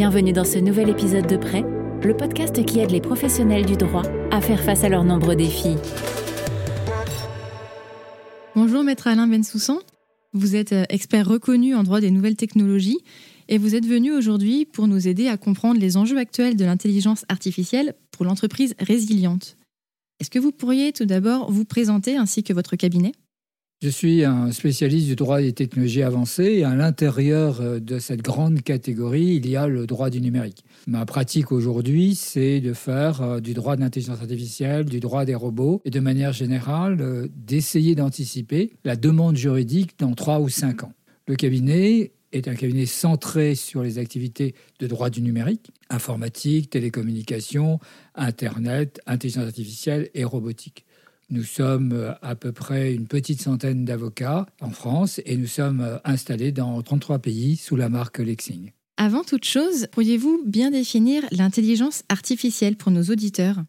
Bienvenue dans ce nouvel épisode de Prêt, le podcast qui aide les professionnels du droit à faire face à leurs nombreux défis. Bonjour Maître Alain Bensoussan, vous êtes euh, expert reconnu en droit des nouvelles technologies et vous êtes venu aujourd'hui pour nous aider à comprendre les enjeux actuels de l'intelligence artificielle pour l'entreprise résiliente. Est-ce que vous pourriez tout d'abord vous présenter ainsi que votre cabinet? Je suis un spécialiste du droit des technologies avancées et à l'intérieur euh, de cette grande catégorie, il y a le droit du numérique. Ma pratique aujourd'hui, c'est de faire euh, du droit de l'intelligence artificielle, du droit des robots et de manière générale euh, d'essayer d'anticiper la demande juridique dans trois ou cinq ans. Le cabinet est un cabinet centré sur les activités de droit du numérique, informatique, télécommunications, Internet, intelligence artificielle et robotique. Nous sommes euh, à peu près une petite centaine d'avocats en France et nous sommes euh, installés dans 33 pays sous la marque Lexing. Avant toute chose, pourriez-vous bien définir l'intelligence artificielle pour nos auditeurs?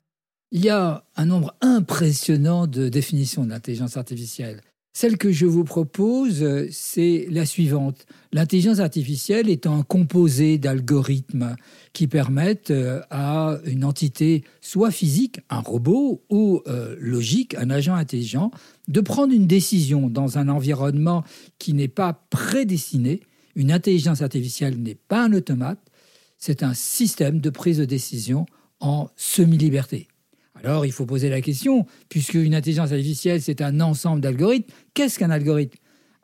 Il y a un nombre impressionnant de définitions de l'intelligence artificielle. Celle que je vous propose, c'est la suivante. L'intelligence artificielle est un composé d'algorithmes qui permettent euh, à une entité, soit physique, un robot, ou euh, logique, un agent intelligent, de prendre une décision dans un environnement qui n'est pas prédestiné. Une intelligence artificielle n'est pas un automate, c'est un système de prise de décision en semi-liberté. Alors il faut poser la question, puisque une intelligence artificielle, c'est un ensemble d'algorithmes, qu'est-ce qu'un algorithme?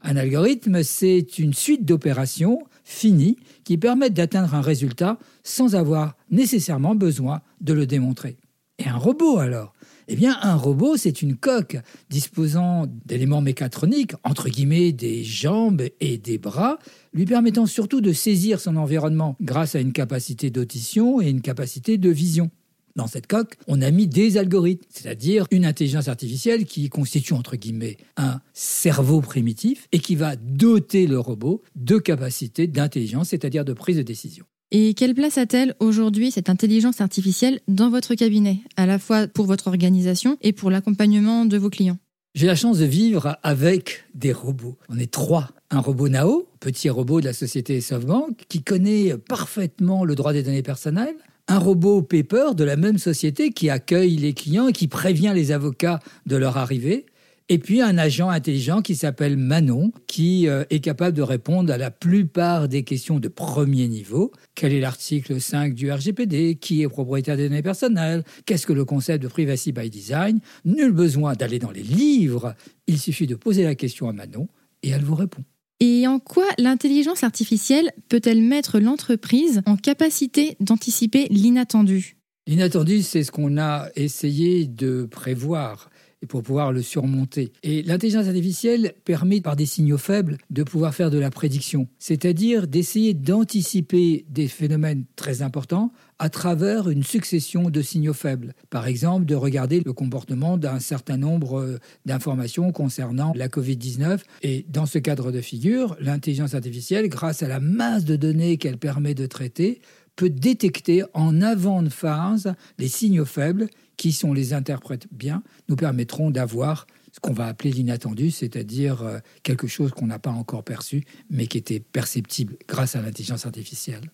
Un algorithme, c'est une suite d'opérations finies qui permettent d'atteindre un résultat sans avoir nécessairement besoin de le démontrer. Et un robot alors? Eh bien, un robot, c'est une coque disposant d'éléments mécatroniques, entre guillemets des jambes et des bras, lui permettant surtout de saisir son environnement grâce à une capacité d'audition et une capacité de vision dans cette coque, on a mis des algorithmes, c'est-à-dire une intelligence artificielle qui constitue entre guillemets un cerveau primitif et qui va doter le robot de capacités d'intelligence, c'est-à-dire de prise de décision. Et quelle place a-t-elle aujourd'hui cette intelligence artificielle dans votre cabinet, à la fois pour votre organisation et pour l'accompagnement de vos clients? J'ai la chance de vivre avec des robots. On est trois. Un robot Nao, petit robot de la société SoftBank, qui connaît parfaitement le droit des données personnelles, un robot paper de la même société qui accueille les clients et qui prévient les avocats de leur arrivée. Et puis un agent intelligent qui s'appelle Manon, qui euh, est capable de répondre à la plupart des questions de premier niveau. Quel est l'article 5 du RGPD Qui est propriétaire des données personnelles? Qu'est-ce que le concept de privacy by design? Nul besoin d'aller dans les livres. Il suffit de poser la question à Manon et elle vous répond. Et en quoi l'intelligence artificielle peut-elle mettre l'entreprise en capacité d'anticiper l'inattendu? L'inattendu, c'est ce qu'on a essayé de prévoir et pour pouvoir le surmonter. Et l'intelligence artificielle permet, par des signaux faibles, de pouvoir faire de la prédiction, c'est-à-dire d'essayer d'anticiper des phénomènes très importants à travers une succession de signaux faibles. Par exemple, de regarder le comportement d'un certain nombre euh, d'informations concernant la Covid-19. Et dans ce cadre de figure, l'intelligence artificielle, grâce à la masse de données qu'elle permet de traiter, peut détecter en avant de phase les signaux faibles qui, si on les interprète bien, nous permettront d'avoir ce qu'on va appeler l'inattendu, c'est-à-dire euh, quelque chose qu'on n'a pas encore perçu, mais qui était perceptible grâce à l'intelligence artificielle.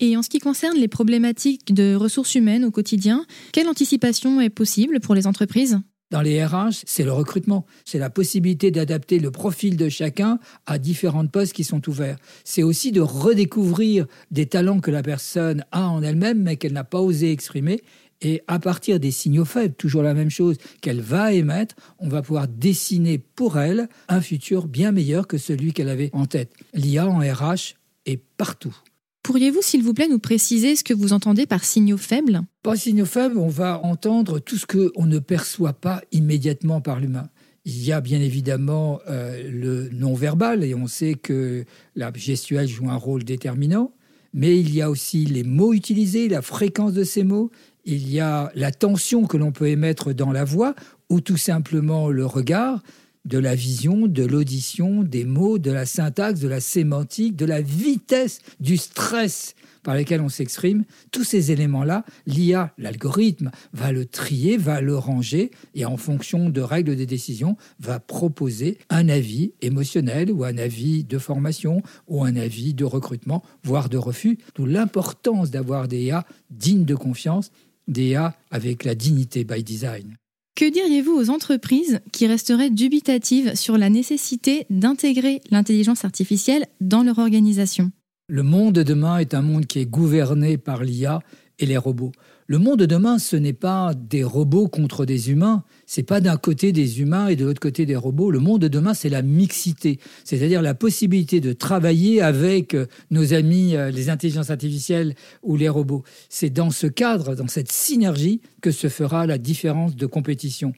Et en ce qui concerne les problématiques de ressources humaines au quotidien, quelle anticipation est possible pour les entreprises? Dans les RH, c'est le recrutement. C'est la possibilité d'adapter le profil de chacun à différents postes qui sont ouverts. C'est aussi de redécouvrir des talents que la personne a en elle-même, mais qu'elle n'a pas osé exprimer. Et à partir des signaux faibles, toujours la même chose, qu'elle va émettre, on va pouvoir dessiner pour elle un futur bien meilleur que celui qu'elle avait en tête. L'IA en RH est partout. Pourriez-vous, s'il vous plaît, nous préciser ce que vous entendez par signaux faibles? Par signaux faibles, on va entendre tout ce qu'on ne perçoit pas immédiatement par l'humain. Il y a bien évidemment euh, le non-verbal, et on sait que la gestuelle joue un rôle déterminant, mais il y a aussi les mots utilisés, la fréquence de ces mots, il y a la tension que l'on peut émettre dans la voix, ou tout simplement le regard de la vision, de l'audition, des mots, de la syntaxe, de la sémantique, de la vitesse, du stress par lesquels on s'exprime, tous ces éléments-là, l'IA, l'algorithme, va le trier, va le ranger et en fonction de règles de décision, va proposer un avis émotionnel ou un avis de formation ou un avis de recrutement, voire de refus. D'où l'importance d'avoir des IA dignes de confiance, IA avec la dignité by design. Que diriez-vous aux entreprises qui resteraient dubitatives sur la nécessité d'intégrer l'intelligence artificielle dans leur organisation? Le monde de demain est un monde qui est gouverné par l'IA et les robots. Le monde de demain, ce n'est pas des robots contre des humains, c'est pas d'un côté des humains et de l'autre côté des robots. Le monde de demain, c'est la mixité, c'est-à-dire la possibilité de travailler avec euh, nos amis, euh, les intelligences artificielles ou les robots. C'est dans ce cadre, dans cette synergie, que se fera la différence de compétition.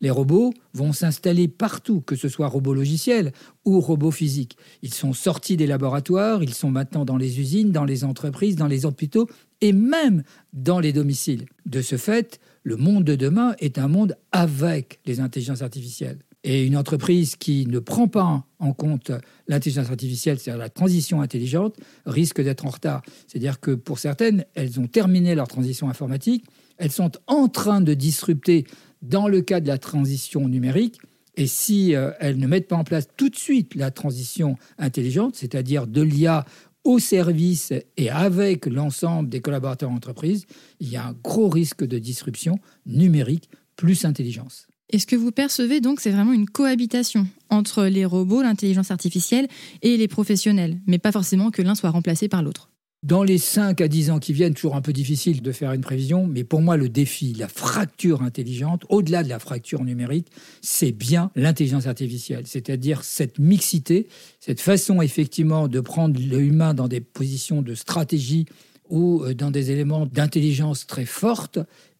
Les robots vont s'installer partout, que ce soit robots logiciels ou robots physiques. Ils sont sortis des laboratoires, ils sont maintenant dans les usines, dans les entreprises, dans les hôpitaux et même dans les domiciles. De ce fait, le monde de demain est un monde avec les intelligences artificielles. Et une entreprise qui ne prend pas en compte l'intelligence artificielle, c'est-à-dire la transition intelligente, risque d'être en retard. C'est-à-dire que pour certaines, elles ont terminé leur transition informatique, elles sont en train de disrupter dans le cas de la transition numérique. Et si euh, elles ne mettent pas en place tout de suite la transition intelligente, c'est-à-dire de l'IA au service et avec l'ensemble des collaborateurs d'entreprise, il y a un gros risque de disruption numérique plus intelligence. Est-ce que vous percevez donc c'est vraiment une cohabitation entre les robots, l'intelligence artificielle et les professionnels, mais pas forcément que l'un soit remplacé par l'autre dans les 5 à 10 ans qui viennent, toujours un peu difficile de faire une prévision, mais pour moi, le défi, la fracture intelligente, au-delà de la fracture numérique, c'est bien l'intelligence artificielle, c'est-à-dire cette mixité, cette façon effectivement de prendre l'humain dans des positions de stratégie ou euh, dans des éléments d'intelligence très fortes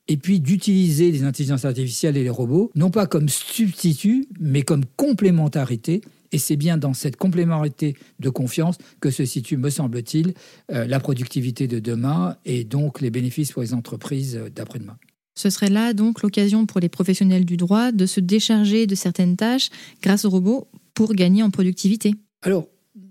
et puis d'utiliser les intelligences artificielles et les robots, non pas comme substitut, mais comme complémentarité et c'est bien dans cette complémentarité de confiance que se situe, me semble-t-il, euh, la productivité de demain et donc les bénéfices pour les entreprises euh, d'après-demain. Ce serait là donc l'occasion pour les professionnels du droit de se décharger de certaines tâches grâce aux robots pour gagner en productivité. Alors,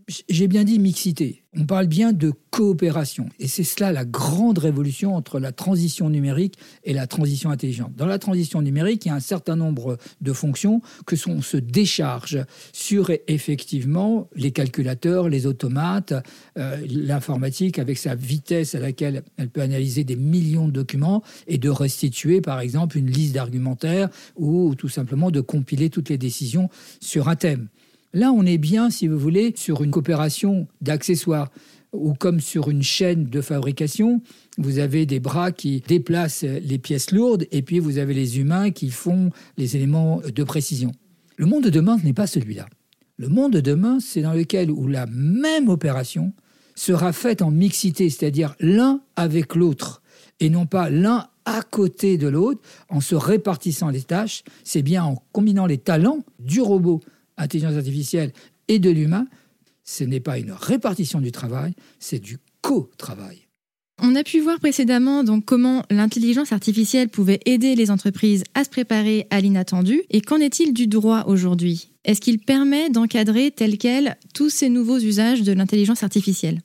j'ai bien dit mixité. On parle bien de coopération. Et c'est cela la grande révolution entre la transition numérique et la transition intelligente. Dans la transition numérique, il y a un certain nombre de fonctions que sont, se décharge sur effectivement les calculateurs, les automates, euh, l'informatique avec sa vitesse à laquelle elle peut analyser des millions de documents et de restituer par exemple une liste d'argumentaires ou tout simplement de compiler toutes les décisions sur un thème. Là, on est bien, si vous voulez, sur une coopération d'accessoires ou comme sur une chaîne de fabrication, vous avez des bras qui déplacent les pièces lourdes et puis vous avez les humains qui font les éléments de précision. Le monde de demain n'est pas celui-là. Le monde de demain, c'est dans lequel où la même opération sera faite en mixité, c'est-à-dire l'un avec l'autre, et non pas l'un à côté de l'autre, en se répartissant les tâches. C'est bien en combinant les talents du robot intelligence artificielle et de l'humain, ce n'est pas une répartition du travail, c'est du co-travail. On a pu voir précédemment donc comment l'intelligence artificielle pouvait aider les entreprises à se préparer à l'inattendu. Et qu'en est-il du droit aujourd'hui? Est-ce qu'il permet d'encadrer tel quel tous ces nouveaux usages de l'intelligence artificielle?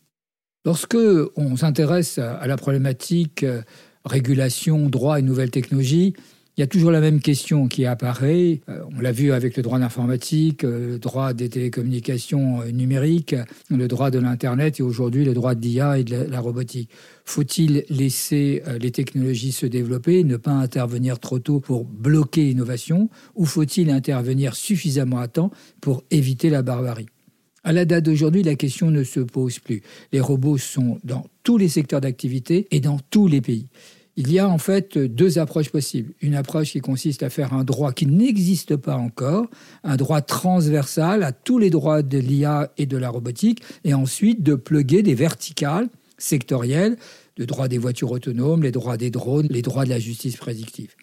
Lorsque on s'intéresse à la problématique euh, régulation, droit et nouvelles technologies, il y a toujours la même question qui apparaît. Euh, on l'a vu avec le droit d'informatique, euh, le droit des télécommunications euh, numériques, le droit de l'Internet et aujourd'hui le droit de l'IA et de la robotique. Faut-il laisser les technologies se développer, ne pas intervenir trop tôt pour bloquer l'innovation, ou faut-il intervenir suffisamment à temps pour éviter la barbarie? À la date d'aujourd'hui, la question ne se pose plus. Les robots sont dans tous les secteurs d'activité et dans tous les pays. Il y a en fait deux approches possibles. Une approche qui consiste à faire un droit qui n'existe pas encore, un droit transversal à tous les droits de l'IA et de la robotique, et ensuite de pluguer des verticales sectorielles, le droit des voitures autonomes, les droits des drones, les droits de la justice prédictive.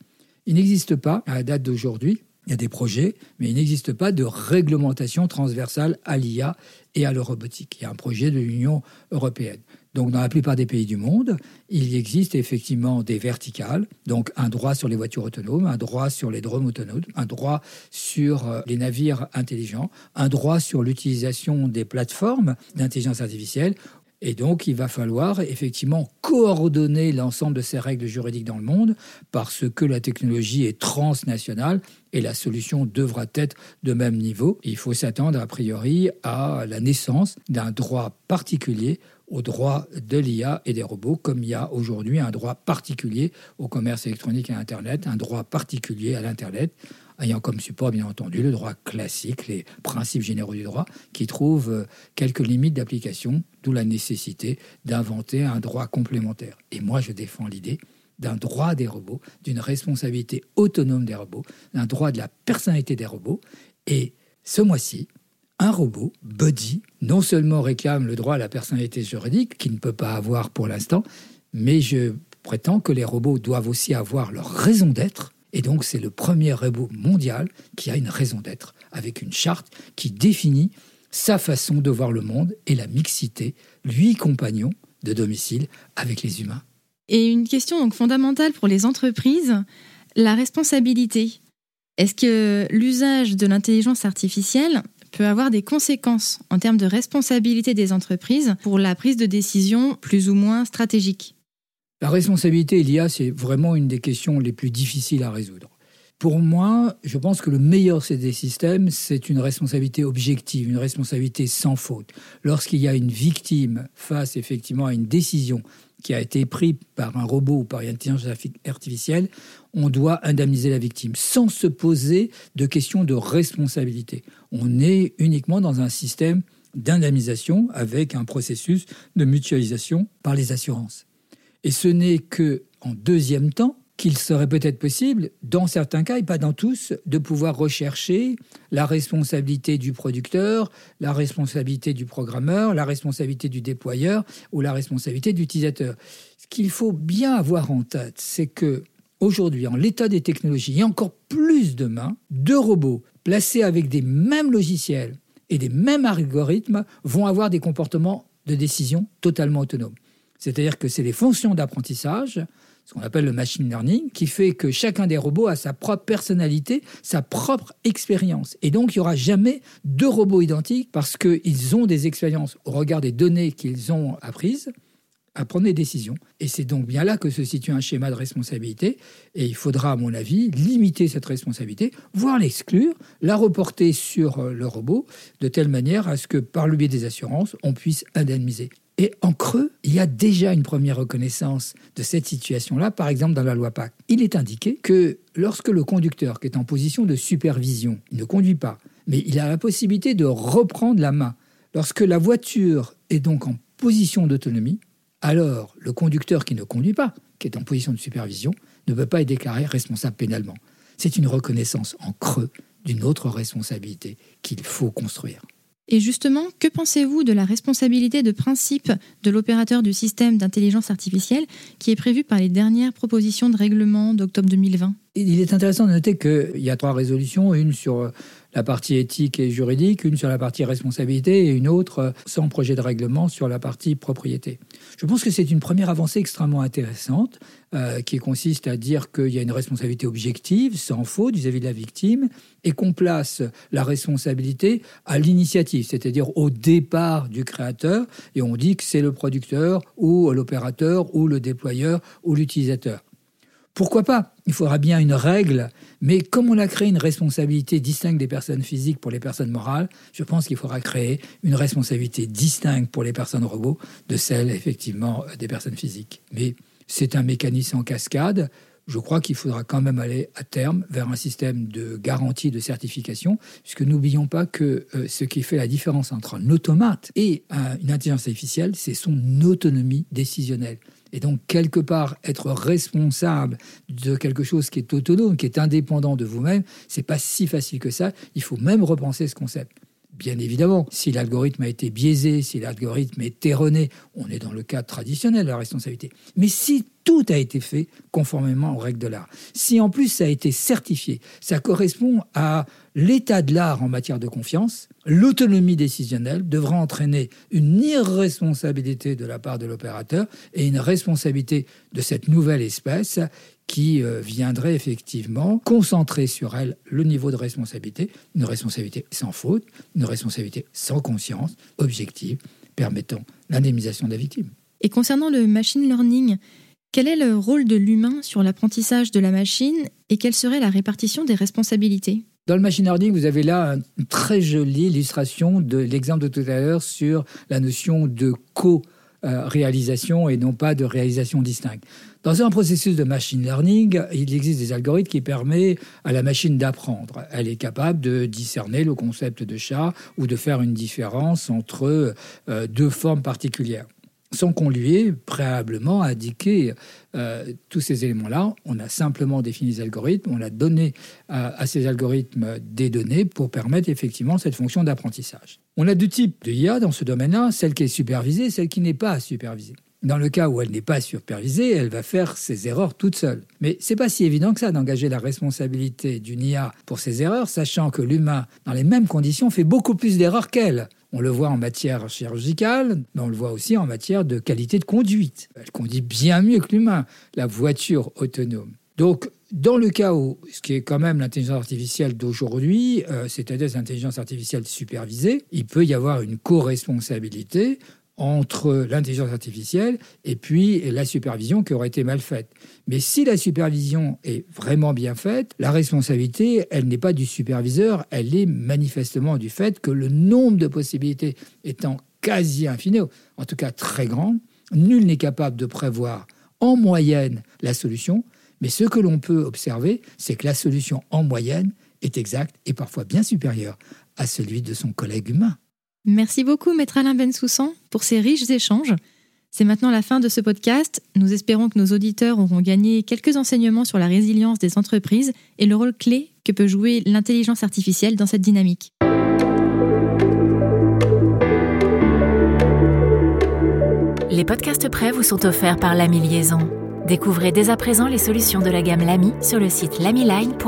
Il n'existe pas, à la date d'aujourd'hui, il y a des projets, mais il n'existe pas de réglementation transversale à l'IA et à la robotique. Il y a un projet de l'Union européenne. Donc, dans la plupart des pays du monde, il existe effectivement des verticales, donc un droit sur les voitures autonomes, un droit sur les drones autonomes, un droit sur euh, les navires intelligents, un droit sur l'utilisation des plateformes d'intelligence artificielle Et donc, il va falloir effectivement coordonner l'ensemble de ces règles juridiques dans le monde parce que la technologie est transnationale et la solution devra être de même niveau. Il faut s'attendre a priori à la naissance d'un droit particulier au droit de l'IA et des robots, comme il y a aujourd'hui un droit particulier au commerce électronique et à Internet, un droit particulier à l'Internet, ayant comme support, bien entendu, le droit classique, les principes généraux du droit, qui trouvent euh, quelques limites d'application, d'où la nécessité d'inventer un droit complémentaire. Et moi, je défends l'idée d'un droit des robots, d'une responsabilité autonome des robots, d'un droit de la personnalité des robots. Et ce mois-ci, un robot, Buddy, non seulement réclame le droit à la personnalité juridique, qu'il ne peut pas avoir pour l'instant, mais je prétends que les robots doivent aussi avoir leur raison d'être et donc, c'est le premier robot mondial qui a une raison d'être, avec une charte qui définit sa façon de voir le monde et la mixité, lui compagnon de domicile avec les humains. Et une question donc fondamentale pour les entreprises, la responsabilité. Est-ce que l'usage de l'intelligence artificielle peut avoir des conséquences en termes de responsabilité des entreprises pour la prise de décision plus ou moins stratégique la responsabilité, l'IA, c'est vraiment une des questions les plus difficiles à résoudre. Pour moi, je pense que le meilleur des systèmes, c'est une responsabilité objective, une responsabilité sans faute. Lorsqu'il y a une victime face effectivement à une décision qui a été prise par un robot ou par une intelligence artificielle, on doit indemniser la victime sans se poser de questions de responsabilité. On est uniquement dans un système d'indemnisation avec un processus de mutualisation par les assurances. Et ce n'est que en deuxième temps qu'il serait peut-être possible, dans certains cas et pas dans tous, de pouvoir rechercher la responsabilité du producteur, la responsabilité du programmeur, la responsabilité du déployeur ou la responsabilité de l'utilisateur. Ce qu'il faut bien avoir en tête, c'est que aujourd'hui, en l'état des technologies, et encore plus demain, deux robots placés avec des mêmes logiciels et des mêmes algorithmes vont avoir des comportements de décision totalement autonomes. C'est-à-dire que c'est les fonctions d'apprentissage, ce qu'on appelle le machine learning, qui fait que chacun des robots a sa propre personnalité, sa propre expérience. Et donc, il n'y aura jamais deux robots identiques parce qu'ils ont des expériences au regard des données qu'ils ont apprises à prendre des décisions. Et c'est donc bien là que se situe un schéma de responsabilité. Et il faudra, à mon avis, limiter cette responsabilité, voire l'exclure, la reporter sur le robot, de telle manière à ce que, par le biais des assurances, on puisse indemniser. Et en creux, il y a déjà une première reconnaissance de cette situation-là, par exemple dans la loi PAC. Il est indiqué que lorsque le conducteur, qui est en position de supervision, ne conduit pas, mais il a la possibilité de reprendre la main, lorsque la voiture est donc en position d'autonomie, alors le conducteur qui ne conduit pas, qui est en position de supervision, ne peut pas être déclaré responsable pénalement. C'est une reconnaissance en creux d'une autre responsabilité qu'il faut construire. Et justement, que pensez-vous de la responsabilité de principe de l'opérateur du système d'intelligence artificielle qui est prévue par les dernières propositions de règlement d'octobre 2020 Il est intéressant de noter qu'il y a trois résolutions, une sur la partie éthique et juridique, une sur la partie responsabilité et une autre sans projet de règlement sur la partie propriété. Je pense que c'est une première avancée extrêmement intéressante euh, qui consiste à dire qu'il y a une responsabilité objective, sans faute vis-à-vis de la victime, et qu'on place la responsabilité à l'initiative, c'est-à-dire au départ du créateur, et on dit que c'est le producteur ou l'opérateur ou le déployeur ou l'utilisateur. Pourquoi pas? Il faudra bien une règle, mais comme on a créé une responsabilité distincte des personnes physiques pour les personnes morales, je pense qu'il faudra créer une responsabilité distincte pour les personnes robots de celle, effectivement, des personnes physiques. Mais c'est un mécanisme en cascade. Je crois qu'il faudra quand même aller à terme vers un système de garantie de certification, puisque n'oublions pas que euh, ce qui fait la différence entre un automate et une intelligence artificielle, c'est son autonomie décisionnelle. Et donc, quelque part, être responsable de quelque chose qui est autonome, qui est indépendant de vous-même, c'est pas si facile que ça. Il faut même repenser ce concept. Bien évidemment, si l'algorithme a été biaisé, si l'algorithme est erroné, on est dans le cadre traditionnel de la responsabilité. Mais si tout a été fait conformément aux règles de l'art, si en plus ça a été certifié, ça correspond à l'état de l'art en matière de confiance, l'autonomie décisionnelle devra entraîner une irresponsabilité de la part de l'opérateur et une responsabilité de cette nouvelle espèce qui euh, viendrait effectivement concentrer sur elle le niveau de responsabilité, une responsabilité sans faute, une responsabilité sans conscience, objective permettant l'indemnisation de la victime. Et concernant le machine learning, quel est le rôle de l'humain sur l'apprentissage de la machine et quelle serait la répartition des responsabilités? Dans le machine learning, vous avez là une très jolie illustration de l'exemple de tout à l'heure sur la notion de co-réalisation et non pas de réalisation distincte. Dans un processus de machine learning, il existe des algorithmes qui permettent à la machine d'apprendre. Elle est capable de discerner le concept de chat ou de faire une différence entre euh, deux formes particulières sans qu'on lui ait préalablement indiqué euh, tous ces éléments-là. On a simplement défini les algorithmes, on a donné à, ces algorithmes des données pour permettre effectivement cette fonction d'apprentissage. On a deux types de IA dans ce domaine-là, celle qui est supervisée et celle qui n'est pas supervisée. Dans le cas où elle n'est pas supervisée, elle va faire ses erreurs toute seule. Mais c'est pas si évident que ça d'engager la responsabilité d'une IA pour ses erreurs, sachant que l'humain, dans les mêmes conditions, fait beaucoup plus d'erreurs qu'elle. On le voit en matière chirurgicale, mais on le voit aussi en matière de qualité de conduite. Elle conduit bien mieux que l'humain, la voiture autonome. Donc, dans le où, ce qui est quand même l'intelligence artificielle d'aujourd'hui, euh, c'est-à-dire l'intelligence artificielle supervisée, il peut y avoir une co-responsabilité entre l'intelligence artificielle et puis la supervision qui aurait été mal faite. Mais si la supervision est vraiment bien faite, la responsabilité, elle n'est pas du superviseur, elle est manifestement du fait que le nombre de possibilités étant quasi infini, en tout cas très grand, nul n'est capable de prévoir en moyenne la solution, mais ce que l'on peut observer, c'est que la solution en moyenne est exacte et parfois bien supérieure à celui de son collègue humain. Merci beaucoup, Maître Alain Bensoussan, pour ces riches échanges. C'est maintenant la fin de ce podcast. Nous espérons que nos auditeurs auront gagné quelques enseignements sur la résilience des entreprises et le rôle clé que peut jouer l'intelligence artificielle dans cette dynamique. Les podcasts prêts vous sont offerts par l'AMI Liaison. Découvrez dès à présent les solutions de la gamme Lamy sur le site lamyline.fr.